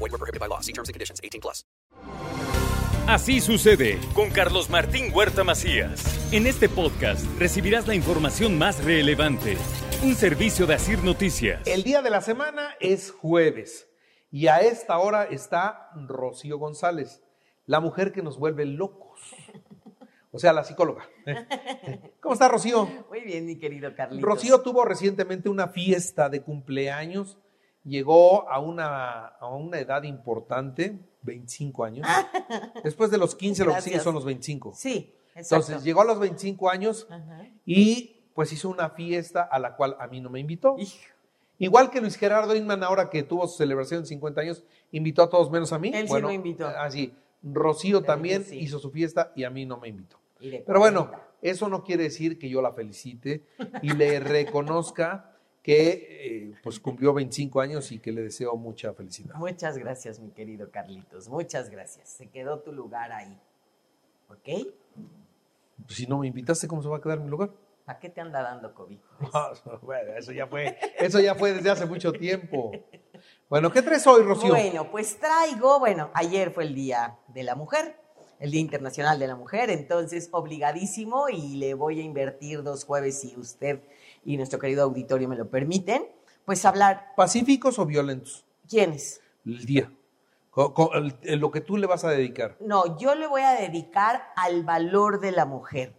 Void were prohibited by law. See terms and conditions. 18 plus. Así sucede con Carlos Martín Huerta Macías. En este podcast recibirás la información más relevante. Un servicio de Asir Noticias. El día de la semana es jueves y a esta hora está Rocío González, la mujer que nos vuelve locos. O sea, la psicóloga. ¿Cómo está Rocío? Muy bien, mi querido Carlitos. Rocío tuvo recientemente una fiesta de cumpleaños. Llegó a una, a una edad importante, 25 años. Después de los 15, lo que sigue son los 25. Sí, exacto. Entonces llegó a los 25 años Ajá. y pues hizo una fiesta a la cual a mí no me invitó. Hijo. Igual que Luis Gerardo Inman, ahora que tuvo su celebración de 50 años, invitó a todos menos a mí. Él sí no invitó. Así. Rocío también sí. hizo su fiesta y a mí no me invitó. Pero bueno, eso no quiere decir que yo la felicite y le reconozca que eh, pues cumplió 25 años y que le deseo mucha felicidad. Muchas gracias, mi querido Carlitos. Muchas gracias. Se quedó tu lugar ahí. ¿Ok? Pues, si no me invitaste, ¿cómo se va a quedar mi lugar? ¿Para qué te anda dando COVID? bueno, eso ya fue, eso ya fue desde hace mucho tiempo. Bueno, ¿qué traes hoy, Rocío? Bueno, pues traigo, bueno, ayer fue el Día de la Mujer, el Día Internacional de la Mujer, entonces obligadísimo y le voy a invertir dos jueves si usted y nuestro querido auditorio me lo permiten, pues hablar, ¿Pacíficos o violentos? ¿quiénes? El día. Co- co- el- el- lo que tú le vas a dedicar. No, yo le voy a dedicar al valor de la mujer.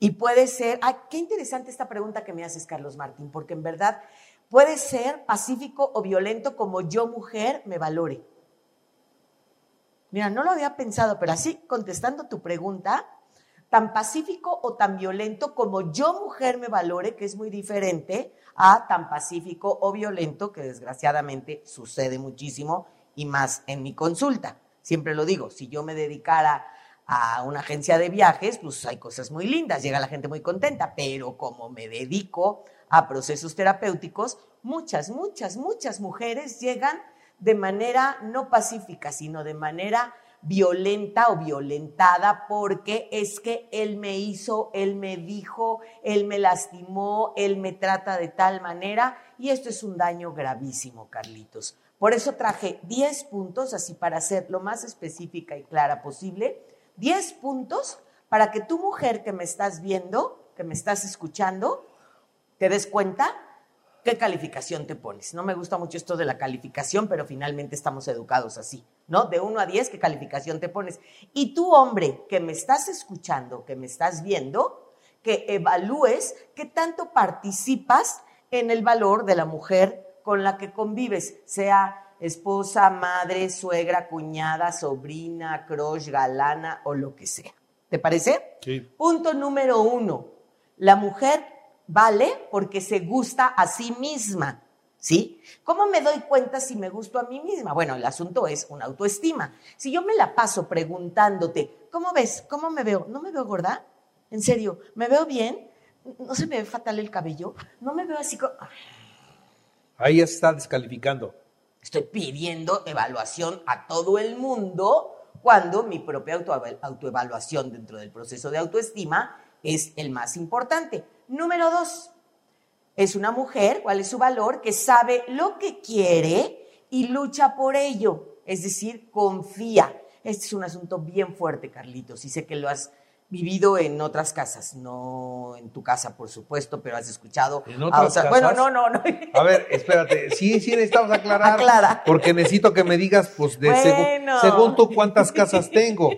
Y puede ser, ay, qué interesante esta pregunta que me haces, Carlos Martín, porque en verdad puede ser pacífico o violento como yo, mujer, me valore. Mira, no lo había pensado, pero así contestando tu pregunta, tan pacífico o tan violento como yo, mujer, me valore, que es muy diferente a tan pacífico o violento, que desgraciadamente sucede muchísimo y más en mi consulta. Siempre lo digo, si yo me dedicara a una agencia de viajes, pues hay cosas muy lindas, llega la gente muy contenta, pero como me dedico a procesos terapéuticos, muchas, muchas, muchas mujeres llegan de manera no pacífica, sino de manera violenta o violentada porque es que él me hizo, él me dijo, él me lastimó, él me trata de tal manera y esto es un daño gravísimo, Carlitos. Por eso traje 10 puntos, así para ser lo más específica y clara posible, 10 puntos para que tu mujer que me estás viendo, que me estás escuchando, te des cuenta qué calificación te pones. No me gusta mucho esto de la calificación, pero finalmente estamos educados así, ¿no? De 1 a 10, qué calificación te pones. Y tú, hombre, que me estás escuchando, que me estás viendo, que evalúes qué tanto participas en el valor de la mujer con la que convives, sea esposa, madre, suegra, cuñada, sobrina, crush, galana o lo que sea. ¿Te parece? Sí. Punto número uno. La mujer vale porque se gusta a sí misma. ¿Sí? ¿Cómo me doy cuenta si me gusto a mí misma? Bueno, el asunto es una autoestima. Si yo me la paso preguntándote, ¿cómo ves? ¿Cómo me veo? ¿No me veo gorda? ¿En serio? ¿Me veo bien? ¿No se me ve fatal el cabello? ¿No me veo así como... Ahí está descalificando. Estoy pidiendo evaluación a todo el mundo cuando mi propia auto- autoevaluación dentro del proceso de autoestima es el más importante. Número dos, es una mujer, ¿cuál es su valor? Que sabe lo que quiere y lucha por ello, es decir, confía. Este es un asunto bien fuerte, Carlitos, y sé que lo has vivido en otras casas, no en tu casa, por supuesto, pero has escuchado. ¿En a otras otras- Bueno, casas? no, no, no. A ver, espérate. Sí, sí necesitamos aclarar. Aclara. Porque necesito que me digas, pues, de Bueno. según tú, cuántas casas tengo.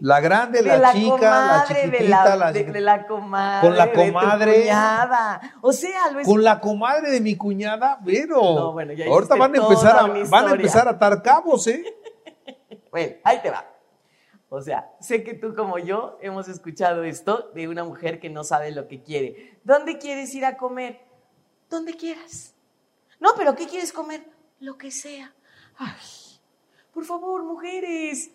La grande, la, chica, la comadre, chiquitita, de la, la, de- de la comadre. Con la de tu comadre. cuñada. O sea, lo es. Con la comadre de mi cuñada, pero No, bueno, ya ahorita van a empezar a, van a empezar a atar cabos, ¿eh? Bueno, ahí te va. O sea, sé que tú como yo hemos escuchado esto de una mujer que no sabe lo que quiere. ¿Dónde quieres ir a comer? Donde quieras. No, pero ¿qué quieres comer? Lo que sea. Ay, Por favor, mujeres.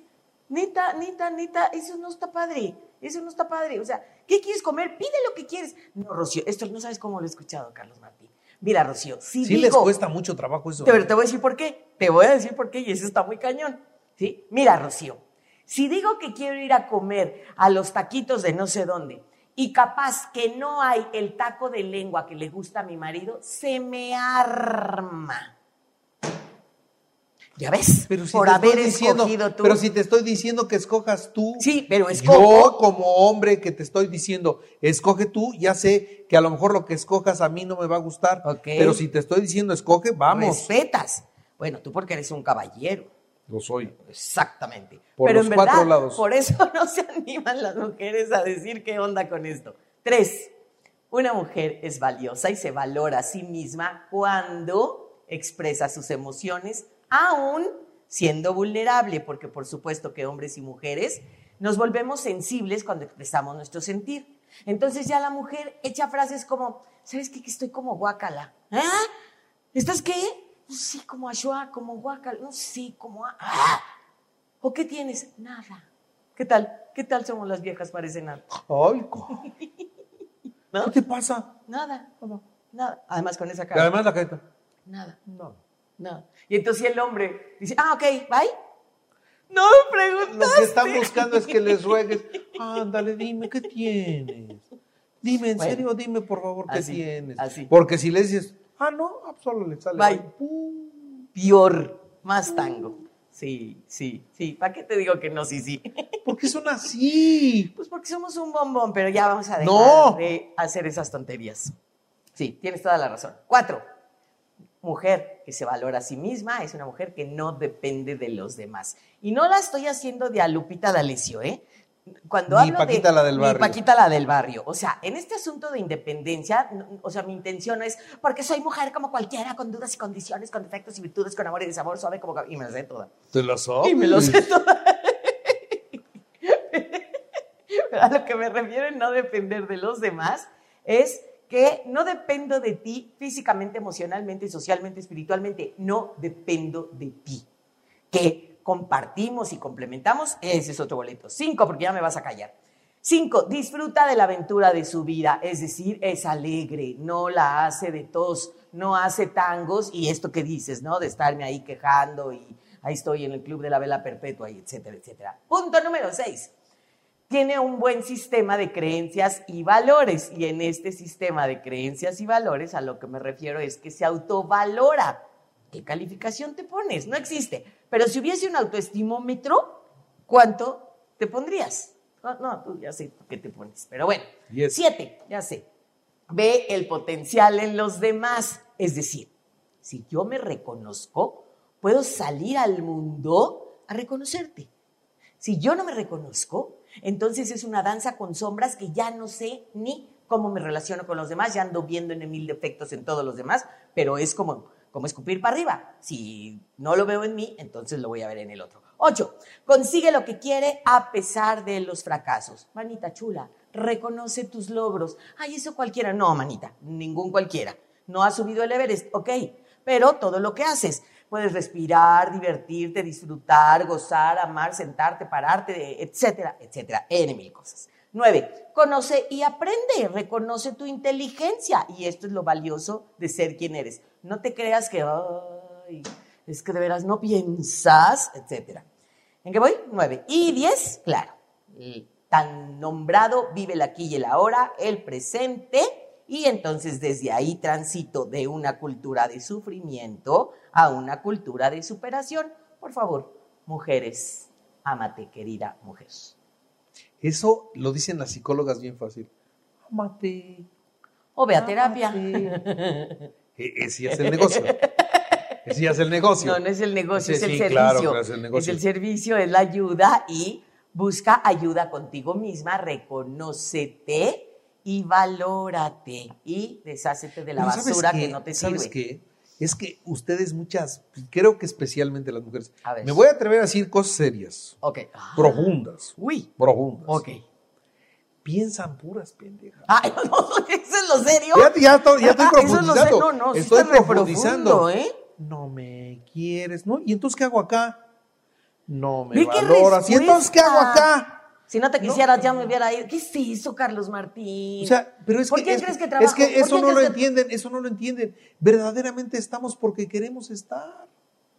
Neta, neta, neta, eso no está padre. Eso no está padre. O sea, ¿qué quieres comer? Pide lo que quieres. No, Rocío, esto no sabes cómo lo he escuchado, Carlos Martín. Mira, Rocío, si Sí digo, les cuesta mucho trabajo eso. pero te voy a decir por qué. Te voy a decir por qué y eso está muy cañón. ¿sí? Mira, Rocío, si digo que quiero ir a comer a los taquitos de no sé dónde y capaz que no hay el taco de lengua que le gusta a mi marido, se me arma. ¿Ya ves? Pero si por haber diciendo, escogido tú. Pero si te estoy diciendo que escojas tú. Sí, pero Yo, escojo. como hombre que te estoy diciendo, escoge tú, ya sé que a lo mejor lo que escojas a mí no me va a gustar. Pero si te estoy diciendo, escoge, vamos. Respetas. Bueno, tú porque eres un caballero. Lo soy. Exactamente. Por Pero los en cuatro verdad, lados. por eso no se animan las mujeres a decir qué onda con esto. Tres, una mujer es valiosa y se valora a sí misma cuando expresa sus emociones, aún siendo vulnerable, porque por supuesto que hombres y mujeres nos volvemos sensibles cuando expresamos nuestro sentir. Entonces ya la mujer echa frases como, ¿sabes qué? Que estoy como guácala. ¿Ah? ¿Estás qué? Pues sí, como ashua, como guácala. No sé, como... a- ¡Ah! ¿O qué tienes? Nada. ¿Qué tal? ¿Qué tal somos las viejas? Parecen nada. Ay, ¿No? ¿qué te pasa? Nada. Nada. Además con esa Y cara. además la carita. Nada. No. Nada. Y entonces el hombre dice, ah, ok, bye. No me preguntas. Lo que están buscando es que les ruegues. Ándale, dime, ¿qué tienes? Dime, en Bueno. serio, dime por favor, ¿qué Así, tienes? así. Porque si le dices, ah, no, ah, solo le sale. Bye. Peor. Más tango. Sí, sí, sí. ¿Para qué te digo que no? Sí, sí. ¿Por qué son así? Pues porque somos un bombón, pero ya vamos a dejar No. de hacer esas tonterías. Sí, tienes toda la razón. Cuatro, mujer que se valora a sí misma es una mujer que no depende de los demás. Y no la estoy haciendo de a Lupita D'Alessio, ¿eh? Cuando Ni hablo Paquita de, la del ni barrio. Paquita la del barrio. O sea, en este asunto de independencia, o sea, mi intención no es porque soy mujer como cualquiera, con dudas y condiciones, con defectos y virtudes, con amor y desamor, suave como... Y me lo sé toda. ¿Te lo sabes? Y me lo sé toda. Pero a lo que me refiero en no depender de los demás es que no dependo de ti físicamente, emocionalmente, socialmente, espiritualmente. No dependo de ti. Que compartimos y complementamos, ese es otro boleto. Cinco, porque ya me vas a callar. Cinco, disfruta de la aventura de su vida, es decir, es alegre, no la hace de tos, no hace tangos y esto que dices, ¿no? De estarme ahí quejando y ahí estoy en el club de la vela perpetua y etcétera, etcétera. Punto número seis, tiene un buen sistema de creencias y valores. Y en este sistema de creencias y valores a lo que me refiero es que se autovalora. ¿Qué calificación te pones? No existe. Pero si hubiese un autoestimómetro, ¿cuánto te pondrías? No, no, tú ya sé qué te pones. Pero bueno, siete, ya sé. Ve el potencial en los demás. Es decir, si yo me reconozco, puedo salir al mundo a reconocerte. Si yo no me reconozco, entonces es una danza con sombras que ya no sé ni cómo me relaciono con los demás, ya ando viendo en mil defectos en todos los demás, pero es como, como escupir para arriba. Si no lo veo en mí, entonces lo voy a ver en el otro. Ocho, consigue lo que quiere a pesar de los fracasos. Manita chula, reconoce tus logros. Ay, eso cualquiera. No, manita, ningún cualquiera. No has subido el Everest, ok, pero todo lo que haces. Puedes respirar, divertirte, disfrutar, gozar, amar, sentarte, pararte, etcétera, etcétera. N mil cosas. Nueve, conoce y aprende, reconoce tu inteligencia. Y esto es lo valioso de ser quien eres. No te creas que, ay, es que de veras no piensas, etcétera. ¿En qué voy? Nueve. Y diez, claro. tan nombrado vive el aquí y el ahora, el presente. Y entonces desde ahí transito de una cultura de sufrimiento a una cultura de superación. Por favor, mujeres, ámate, querida mujer. Eso lo dicen las psicólogas bien fácil. Amate. O ve a terapia. E- Ese ya es el negocio. Ese ya es el negocio. No, no es el negocio, es el sí, servicio. claro, es el negocio. Es el servicio, es la ayuda y busca ayuda contigo misma, reconócete y valórate y deshácete de la Pero ¿sabes basura que no te ¿Sabes sirve. qué? Es que ustedes muchas, creo que especialmente las mujeres, A ver. me voy a atrever a decir cosas serias, Ok. Ah, profundas, Uy. profundas. Ok. Piensan puras pendejas. Ay, no, no, ¿eso es lo serio? Ya, ya estoy, ya estoy Ah, eso es lo profundizando. serio. No, no, estoy profundizando. profundo, ¿eh? No me quieres, ¿no? ¿Y entonces qué hago acá? no me valoras. ¿Y entonces qué hago acá? Si no te quisieras, ya me hubiera ido. ¿Qué es eso, Carlos Martín? O sea, pero es ¿Por que, qué es, crees que es trabajo? que ¿Por eso no lo que- entienden, eso no lo entienden. Verdaderamente estamos porque queremos estar.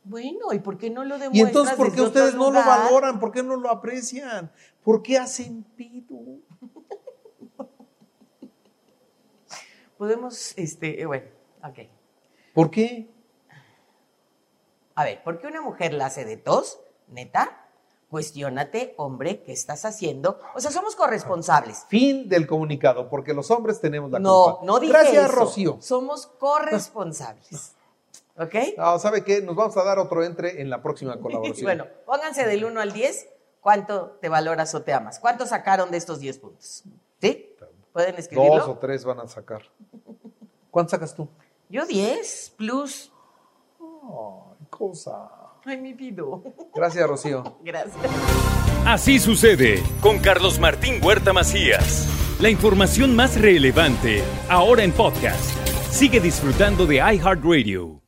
Bueno, ¿y por qué no lo demuestras Y entonces, ¿por qué ustedes no lo valoran? ¿Por qué no lo aprecian? ¿Por qué hacen pido? Podemos, este, eh, bueno, ok. ¿Por qué? A ver, ¿por qué una mujer la hace de tos? Neta, cuestiónate, hombre, ¿qué estás haciendo? O sea, somos corresponsables. Fin del comunicado, porque los hombres tenemos la No, culpa. no dije Gracias, eso. Rocío. Somos corresponsables. ¿Ok? No, ¿sabe qué? Nos vamos a dar otro entre en la próxima colaboración. Bueno, pónganse del 1 al 10, ¿cuánto te valoras o te amas? ¿Cuánto sacaron de estos 10 puntos? ¿Sí? ¿Pueden escribirlo? Dos o tres van a sacar. ¿Cuánto sacas tú? Yo 10 plus. Ay, cosa. Ay, mi pido. Gracias, Rocío. Gracias. Así sucede con Carlos Martín Huerta Macías. La información más relevante ahora en podcast. Sigue disfrutando de iHeartRadio.